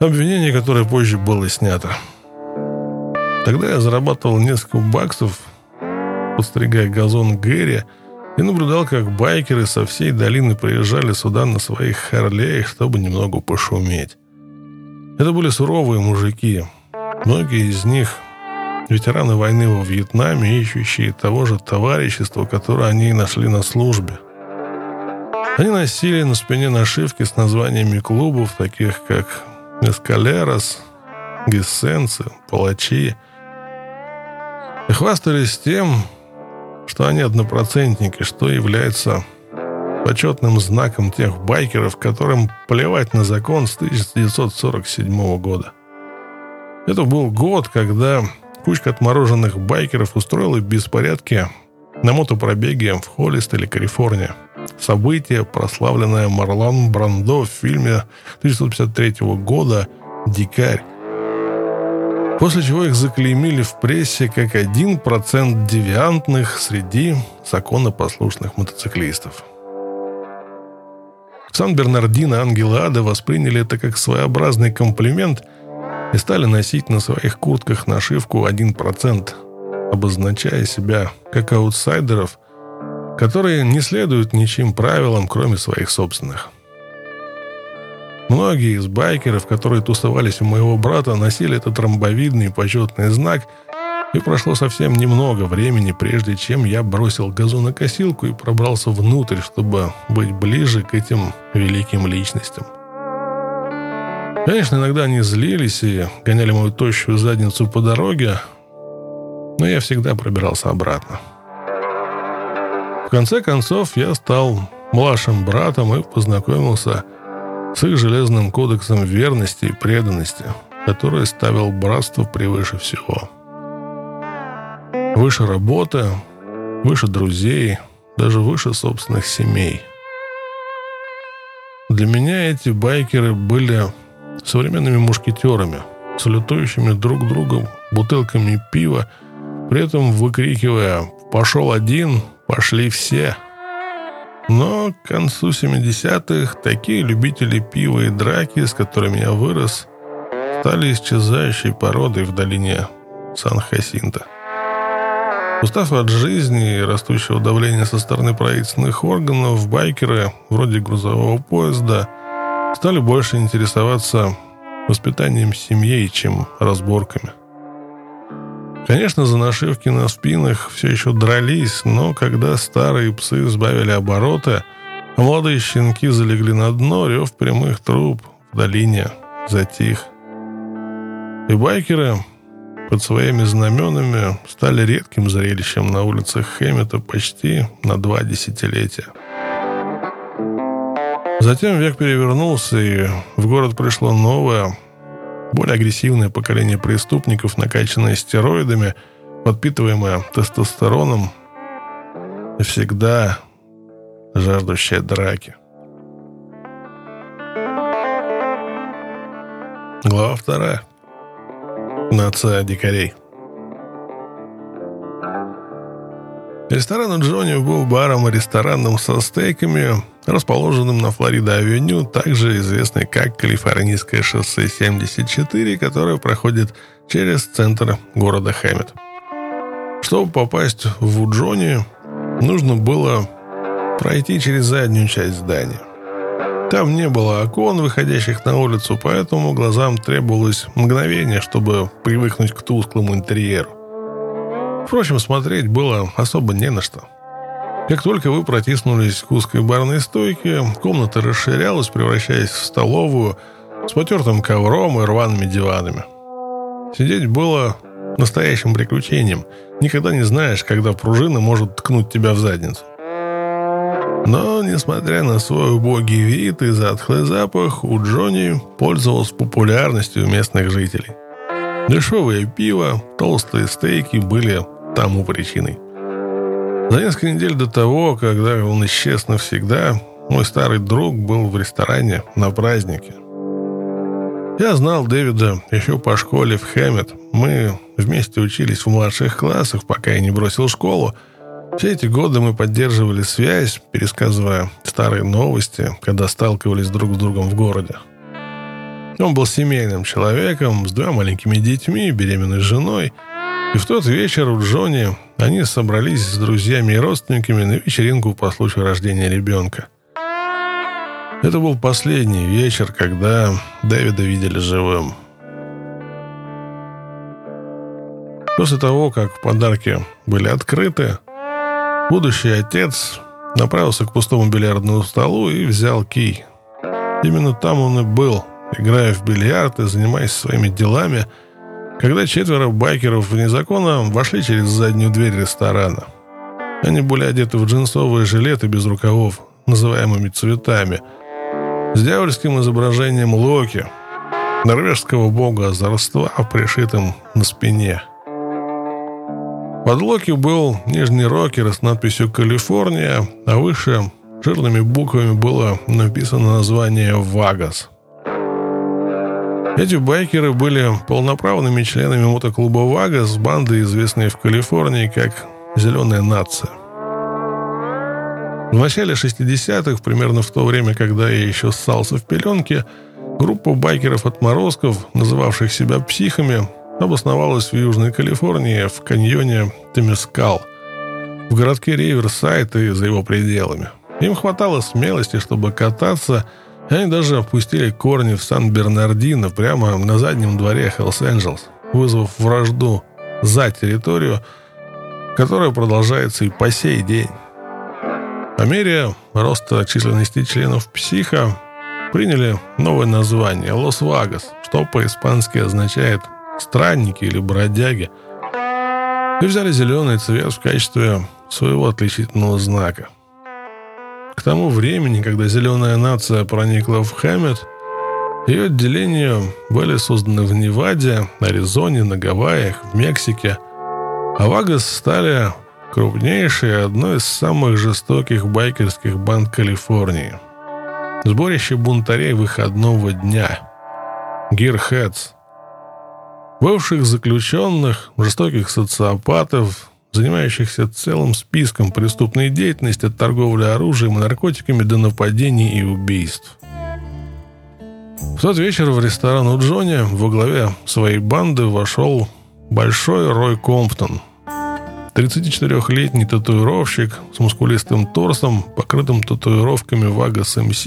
Обвинение, которое позже было снято. Тогда я зарабатывал несколько баксов подстригая газон Гэри, и наблюдал, как байкеры со всей долины приезжали сюда на своих Харлеях, чтобы немного пошуметь. Это были суровые мужики. Многие из них ветераны войны во Вьетнаме, ищущие того же товарищества, которое они нашли на службе. Они носили на спине нашивки с названиями клубов, таких как «Эскалерос», «Гессенцы», «Палачи», и хвастались тем, что они однопроцентники, что является почетным знаком тех байкеров, которым плевать на закон с 1947 года. Это был год, когда кучка отмороженных байкеров устроила беспорядки на мотопробеге в Холлистеле, Калифорния. Событие, прославленное Марлон Брандо в фильме 1953 года «Дикарь», После чего их заклеймили в прессе как один процент девиантных среди законопослушных мотоциклистов. Сан-Бернардино ангелы ада восприняли это как своеобразный комплимент и стали носить на своих куртках нашивку 1%, обозначая себя как аутсайдеров, которые не следуют ничьим правилам, кроме своих собственных – Многие из байкеров, которые тусовались у моего брата, носили этот ромбовидный почетный знак, и прошло совсем немного времени, прежде чем я бросил газонокосилку и пробрался внутрь, чтобы быть ближе к этим великим личностям. Конечно, иногда они злились и гоняли мою тощую задницу по дороге, но я всегда пробирался обратно. В конце концов, я стал младшим братом и познакомился с их железным кодексом верности и преданности, который ставил братство превыше всего. Выше работы, выше друзей, даже выше собственных семей. Для меня эти байкеры были современными мушкетерами, салютующими друг другом бутылками пива, при этом выкрикивая «Пошел один, пошли все!». Но к концу 70-х такие любители пива и драки, с которыми я вырос, стали исчезающей породой в долине Сан-Хасинта. Устав от жизни и растущего давления со стороны правительственных органов, байкеры, вроде грузового поезда, стали больше интересоваться воспитанием семьи, чем разборками. Конечно, за нашивки на спинах все еще дрались, но когда старые псы сбавили обороты, молодые щенки залегли на дно, рев прямых труб в долине затих. И байкеры под своими знаменами стали редким зрелищем на улицах Хэммета почти на два десятилетия. Затем век перевернулся, и в город пришло новое, более агрессивное поколение преступников, накачанное стероидами, подпитываемое тестостероном, всегда жаждущее драки. Глава вторая. Нация дикарей. Ресторан у Джонни был баром и рестораном со стейками, расположенным на Флорида-авеню, также известный как Калифорнийское шоссе 74, которое проходит через центр города Хэммет. Чтобы попасть в Джонни, нужно было пройти через заднюю часть здания. Там не было окон, выходящих на улицу, поэтому глазам требовалось мгновение, чтобы привыкнуть к тусклому интерьеру. Впрочем, смотреть было особо не на что. Как только вы протиснулись к узкой барной стойке, комната расширялась, превращаясь в столовую с потертым ковром и рваными диванами. Сидеть было настоящим приключением. Никогда не знаешь, когда пружина может ткнуть тебя в задницу. Но, несмотря на свой убогий вид и затхлый запах, у Джонни пользовался популярностью местных жителей. Дешевое пиво, толстые стейки были тому причиной. За несколько недель до того, когда он исчез навсегда, мой старый друг был в ресторане на празднике. Я знал Дэвида еще по школе в Хэммет. Мы вместе учились в младших классах, пока я не бросил школу. Все эти годы мы поддерживали связь, пересказывая старые новости, когда сталкивались друг с другом в городе. Он был семейным человеком с двумя маленькими детьми, беременной женой – и в тот вечер у Джонни они собрались с друзьями и родственниками на вечеринку по случаю рождения ребенка. Это был последний вечер, когда Дэвида видели живым. После того, как подарки были открыты, будущий отец направился к пустому бильярдному столу и взял кий. Именно там он и был, играя в бильярд и занимаясь своими делами – когда четверо байкеров вне закона вошли через заднюю дверь ресторана. Они были одеты в джинсовые жилеты без рукавов, называемыми цветами, с дьявольским изображением Локи, норвежского бога озорства, пришитым на спине. Под Локи был нижний рокер с надписью «Калифорния», а выше жирными буквами было написано название «Вагас». Эти байкеры были полноправными членами мотоклуба «Вага» с бандой, известной в Калифорнии как «Зеленая нация». В начале 60-х, примерно в то время, когда я еще ссался в пеленке, группа байкеров-отморозков, называвших себя психами, обосновалась в Южной Калифорнии в каньоне Темескал, в городке Риверсайд и за его пределами. Им хватало смелости, чтобы кататься – они даже опустили корни в Сан-Бернардино прямо на заднем дворе Hells Angels, вызвав вражду за территорию, которая продолжается и по сей день. По мере роста численности членов психа приняли новое название «Los Vagos», что по-испански означает «странники» или «бродяги», и взяли зеленый цвет в качестве своего отличительного знака – к тому времени, когда зеленая нация проникла в Хэммет, ее отделения были созданы в Неваде, Аризоне, на Гавайях, в Мексике, а Вагас стали крупнейшей одной из самых жестоких байкерских банд Калифорнии. Сборище бунтарей выходного дня. Гирхедс. Бывших заключенных, жестоких социопатов, занимающихся целым списком преступной деятельности от торговли оружием и наркотиками до нападений и убийств. В тот вечер в ресторан у Джонни во главе своей банды вошел Большой Рой Комптон. 34-летний татуировщик с мускулистым торсом, покрытым татуировками Вагас МС,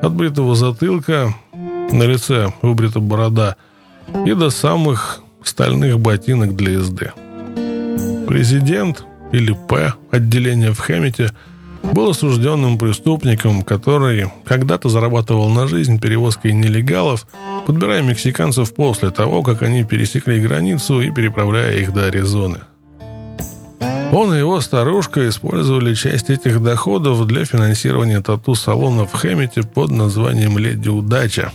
от бритого затылка, на лице выбрита борода и до самых стальных ботинок для езды. Президент, или П, отделение в Хэммете, был осужденным преступником, который когда-то зарабатывал на жизнь перевозкой нелегалов, подбирая мексиканцев после того, как они пересекли границу и переправляя их до Аризоны. Он и его старушка использовали часть этих доходов для финансирования тату-салона в Хэммете под названием «Леди Удача»,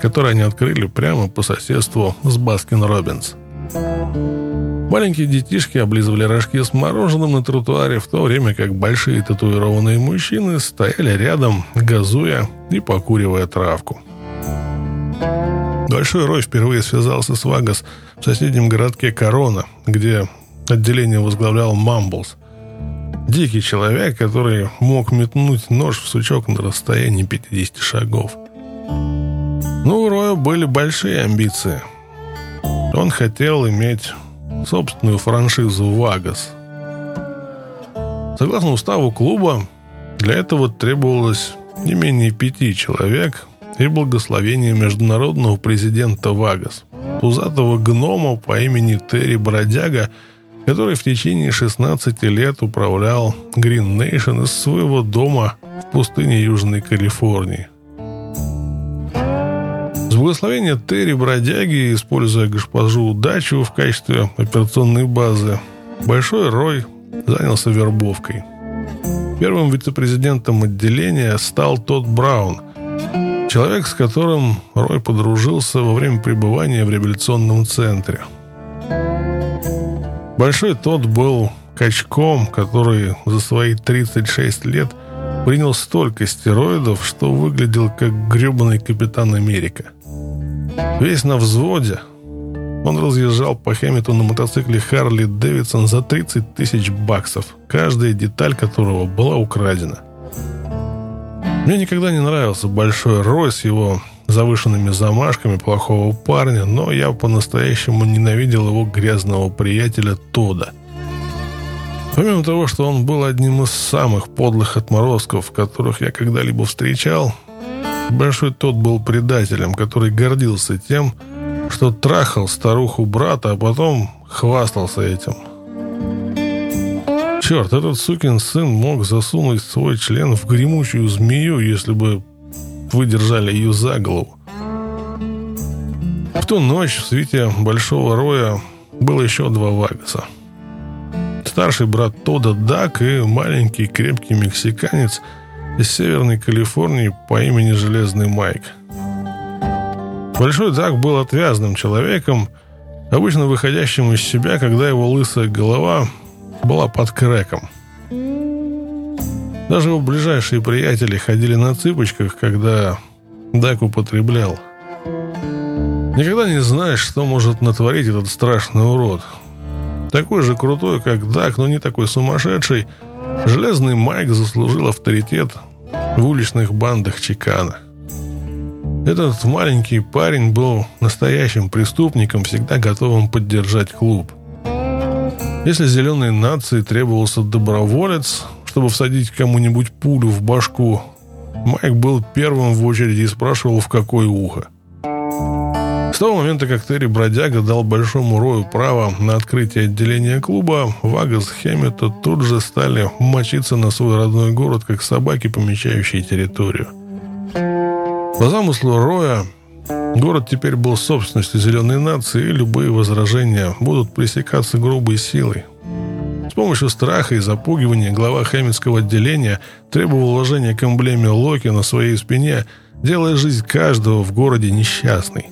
который они открыли прямо по соседству с Baskin Robbins. Маленькие детишки облизывали рожки с мороженым на тротуаре, в то время как большие татуированные мужчины стояли рядом, газуя и покуривая травку. Большой Рой впервые связался с Vagos в соседнем городке Корона, где отделение возглавлял Mumbles. Дикий человек, который мог метнуть нож в сучок на расстоянии 50 шагов. Но у Роя были большие амбиции. Он хотел иметь собственную франшизу «Вагас». Согласно уставу клуба, для этого требовалось не менее пяти человек и благословение международного президента «Вагас», пузатого гнома по имени Терри Бродяга, который в течение 16 лет управлял Green Nation из своего дома в пустыне Южной Калифорнии – благословения Терри Бродяги, используя госпожу Удачу в качестве операционной базы, Большой Рой занялся вербовкой. Первым вице-президентом отделения стал Тодд Браун, человек, с которым Рой подружился во время пребывания в реабилитационном центре. Большой Тодд был качком, который за свои 36 лет принял столько стероидов, что выглядел как гребаный капитан Америка – Весь на взводе. Он разъезжал по Хэммету на мотоцикле Харли Дэвидсон за 30 тысяч баксов, каждая деталь которого была украдена. Мне никогда не нравился Большой Рой с его завышенными замашками плохого парня, но я по-настоящему ненавидел его грязного приятеля Тода. Помимо того, что он был одним из самых подлых отморозков, которых я когда-либо встречал, Большой тот был предателем, который гордился тем, что трахал старуху брата, а потом хвастался этим. Черт, этот сукин сын мог засунуть свой член в гремучую змею, если бы выдержали ее за голову. В ту ночь в свете Большого Роя было еще два Вагаса. Старший брат Тода Дак и маленький крепкий мексиканец – из Северной Калифорнии по имени Железный Майк. Большой Дак был отвязным человеком, обычно выходящим из себя, когда его лысая голова была под крэком. Даже его ближайшие приятели ходили на цыпочках, когда Дак употреблял. Никогда не знаешь, что может натворить этот страшный урод. Такой же крутой, как Дак, но не такой сумасшедший, Железный Майк заслужил авторитет в уличных бандах Чикана. Этот маленький парень был настоящим преступником, всегда готовым поддержать клуб. Если зеленой нации требовался доброволец, чтобы всадить кому-нибудь пулю в башку, Майк был первым в очереди и спрашивал, в какое ухо. С того момента, как Терри Бродяга дал Большому Рою право на открытие отделения клуба, Вагас Хэммета тут же стали мочиться на свой родной город, как собаки, помечающие территорию. По замыслу Роя, город теперь был собственностью зеленой нации, и любые возражения будут пресекаться грубой силой. С помощью страха и запугивания глава хэммитского отделения требовал вложения к эмблеме Локи на своей спине, делая жизнь каждого в городе несчастной.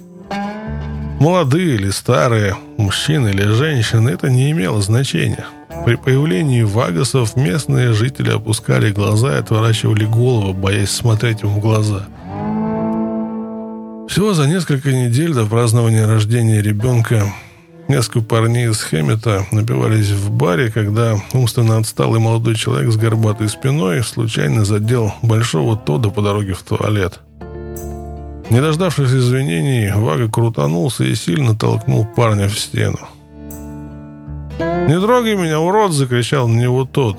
Молодые или старые, мужчины или женщины, это не имело значения. При появлении вагасов местные жители опускали глаза и отворачивали голову, боясь смотреть им в глаза. Всего за несколько недель до празднования рождения ребенка несколько парней из Хэммета напивались в баре, когда умственно отсталый молодой человек с горбатой спиной случайно задел большого Тода по дороге в туалет. Не дождавшись извинений, Вага крутанулся и сильно толкнул парня в стену. «Не трогай меня, урод!» – закричал на него тот.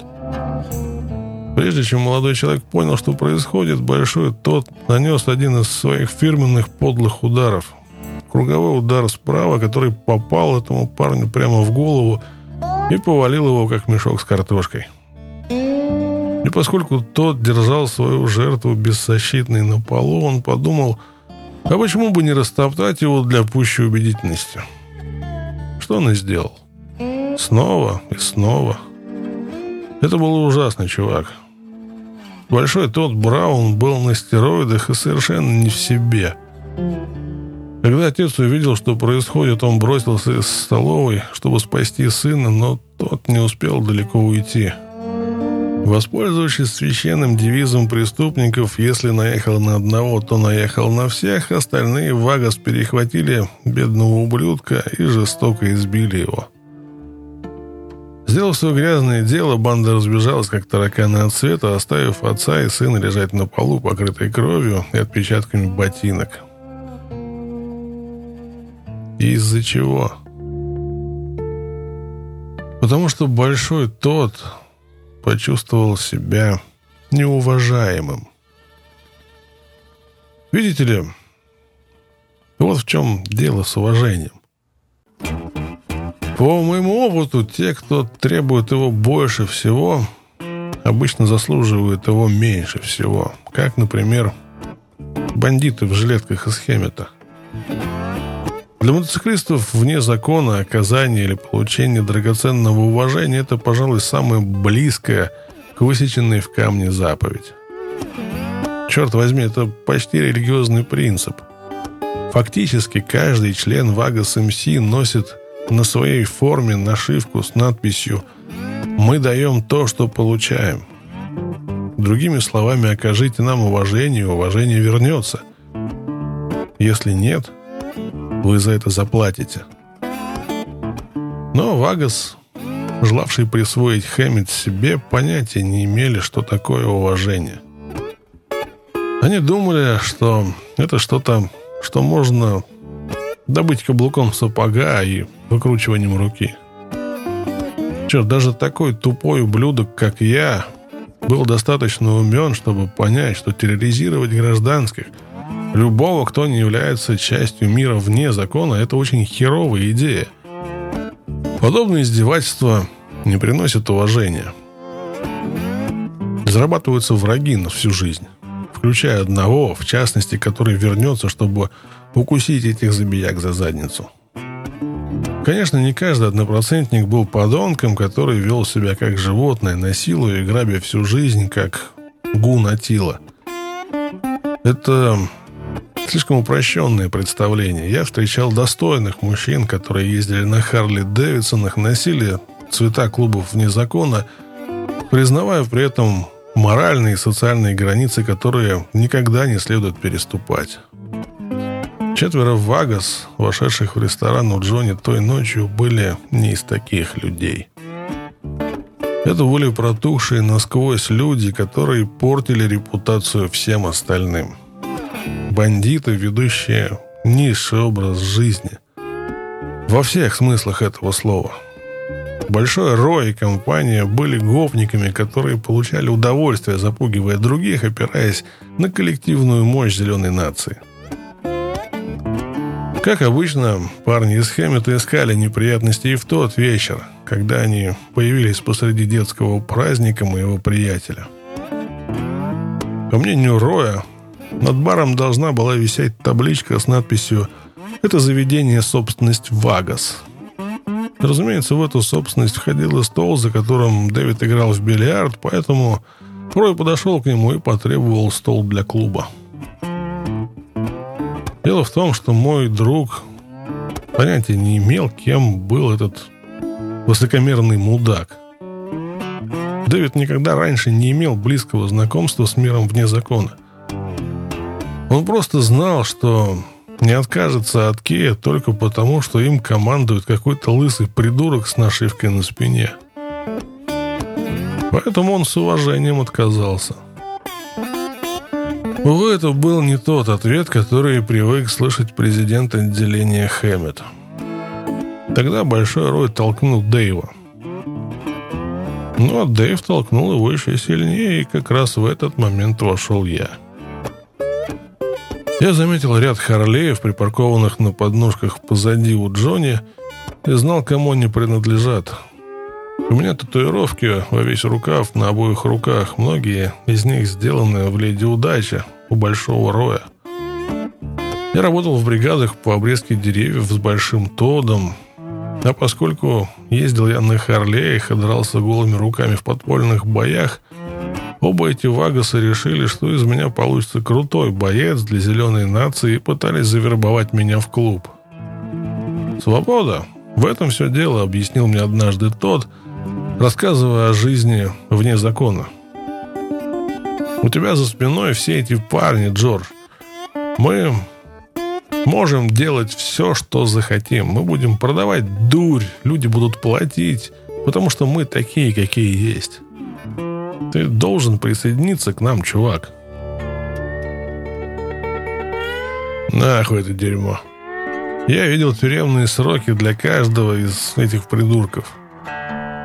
Прежде чем молодой человек понял, что происходит, большой тот нанес один из своих фирменных подлых ударов. Круговой удар справа, который попал этому парню прямо в голову и повалил его, как мешок с картошкой. И поскольку тот держал свою жертву беззащитной на полу, он подумал, а почему бы не растоптать его для пущей убедительности? Что он и сделал. Снова и снова. Это был ужасный чувак. Большой тот Браун был на стероидах и совершенно не в себе. Когда отец увидел, что происходит, он бросился из столовой, чтобы спасти сына, но тот не успел далеко уйти. Воспользовавшись священным девизом преступников, если наехал на одного, то наехал на всех, остальные Вагас перехватили бедного ублюдка и жестоко избили его. Сделав свое грязное дело, банда разбежалась, как тараканы от света, оставив отца и сына лежать на полу, покрытой кровью и отпечатками ботинок. Из-за чего? Потому что большой тот почувствовал себя неуважаемым. Видите ли, вот в чем дело с уважением. По моему опыту, те, кто требует его больше всего, обычно заслуживают его меньше всего. Как, например, бандиты в жилетках из Хемета. Для мотоциклистов вне закона оказание или получение драгоценного уважения – это, пожалуй, самое близкое к высеченной в камне заповедь. Черт возьми, это почти религиозный принцип. Фактически каждый член Вагас МС носит на своей форме нашивку с надписью «Мы даем то, что получаем». Другими словами, окажите нам уважение, и уважение вернется. Если нет, вы за это заплатите. Но Вагас, желавший присвоить Хэммит себе, понятия не имели, что такое уважение. Они думали, что это что-то, что можно добыть каблуком сапога и выкручиванием руки. Черт, даже такой тупой ублюдок, как я, был достаточно умен, чтобы понять, что терроризировать гражданских, любого, кто не является частью мира вне закона, это очень херовая идея. Подобные издевательства не приносят уважения. Зарабатываются враги на всю жизнь, включая одного, в частности, который вернется, чтобы укусить этих забияк за задницу. Конечно, не каждый однопроцентник был подонком, который вел себя как животное, насилуя и грабя всю жизнь, как гун Атила. Это слишком упрощенное представление. Я встречал достойных мужчин, которые ездили на Харли Дэвидсонах, носили цвета клубов вне закона, признавая при этом моральные и социальные границы, которые никогда не следует переступать. Четверо Вагас, вошедших в ресторан у Джонни той ночью, были не из таких людей. Это были протухшие насквозь люди, которые портили репутацию всем остальным. Бандиты, ведущие низший образ жизни. Во всех смыслах этого слова. Большой Рой и компания были гопниками, которые получали удовольствие, запугивая других, опираясь на коллективную мощь зеленой нации – как обычно, парни из Хэммета искали неприятности и в тот вечер, когда они появились посреди детского праздника моего приятеля. По мнению Роя, над баром должна была висеть табличка с надписью «Это заведение собственность Вагас». Разумеется, в эту собственность входил и стол, за которым Дэвид играл в бильярд, поэтому Рой подошел к нему и потребовал стол для клуба. Дело в том, что мой друг понятия не имел, кем был этот высокомерный мудак. Дэвид никогда раньше не имел близкого знакомства с миром вне закона. Он просто знал, что не откажется от Кея только потому, что им командует какой-то лысый придурок с нашивкой на спине. Поэтому он с уважением отказался. Увы, это был не тот ответ, который привык слышать президент отделения Хэммет. Тогда Большой Рой толкнул Дэйва. А Дэйв толкнул его еще сильнее, и как раз в этот момент вошел я. Я заметил ряд Харлеев, припаркованных на подножках позади у Джонни, и знал, кому они принадлежат. У меня татуировки во весь рукав на обоих руках. Многие из них сделаны в «Леди Удача» у Большого Роя. Я работал в бригадах по обрезке деревьев с Большим Тодом, а поскольку ездил я на Харлеях и дрался голыми руками в подпольных боях, оба эти вагаса решили, что из меня получится крутой боец для зеленой нации и пытались завербовать меня в клуб. «Свобода! В этом все дело», — объяснил мне однажды тот, рассказывая о жизни вне закона. «У тебя за спиной все эти парни, Джордж. Мы можем делать все, что захотим. Мы будем продавать дурь, люди будут платить, потому что мы такие, какие есть. Ты должен присоединиться к нам, чувак». Нахуй это дерьмо. Я видел тюремные сроки для каждого из этих придурков.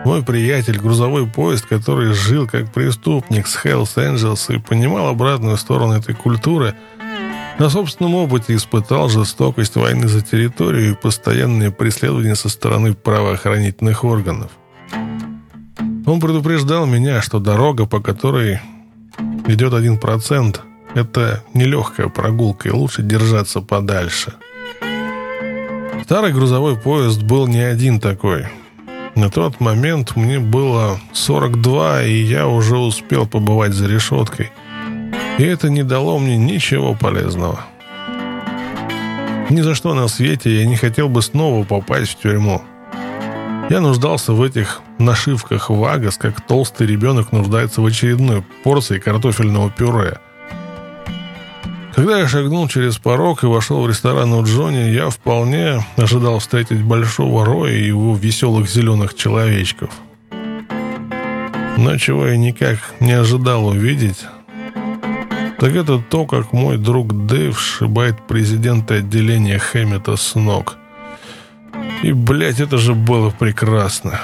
Мой приятель, грузовой поезд, который жил как преступник с Хеллс Энджелс и понимал обратную сторону этой культуры, на собственном опыте испытал жестокость войны за территорию и постоянные преследования со стороны правоохранительных органов. Он предупреждал меня, что дорога, по которой идет один процент, это нелегкая прогулка, и лучше держаться подальше. Старый грузовой поезд был не один такой – на тот момент мне было 42, и я уже успел побывать за решеткой. И это не дало мне ничего полезного. Ни за что на свете я не хотел бы снова попасть в тюрьму. Я нуждался в этих нашивках Вагас, как толстый ребенок нуждается в очередной порции картофельного пюре – когда я шагнул через порог и вошел в ресторан у Джонни, я вполне ожидал встретить Большого Роя и его веселых зеленых человечков. Но чего я никак не ожидал увидеть, так это то, как мой друг Дэйв сшибает президента отделения Хэммета с ног. И, блядь, это же было прекрасно.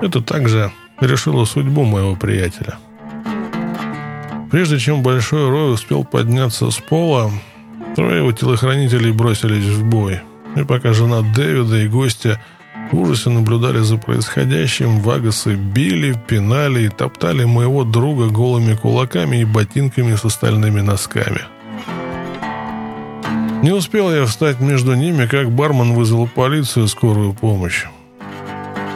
Это также решило судьбу моего приятеля. Прежде чем Большой Рой успел подняться с пола, трое его телохранителей бросились в бой. И пока жена Дэвида и гостя в ужасе наблюдали за происходящим, вагасы били, пинали и топтали моего друга голыми кулаками и ботинками с остальными носками. Не успел я встать между ними, как бармен вызвал полицию и скорую помощь.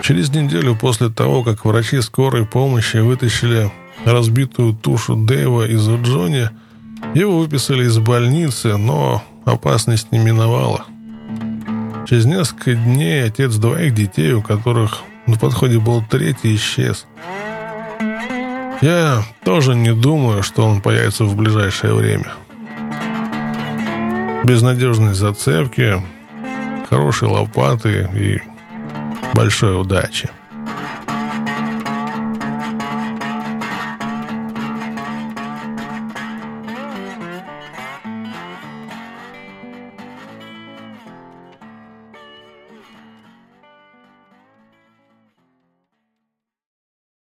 Через неделю после того, как врачи скорой помощи вытащили разбитую тушу Дэйва из Джонни, его выписали из больницы, но опасность не миновала. Через несколько дней отец двоих детей, у которых на подходе был третий, исчез. Я тоже не думаю, что он появится в ближайшее время. Безнадежной зацепки, хорошей лопаты и большой удачи.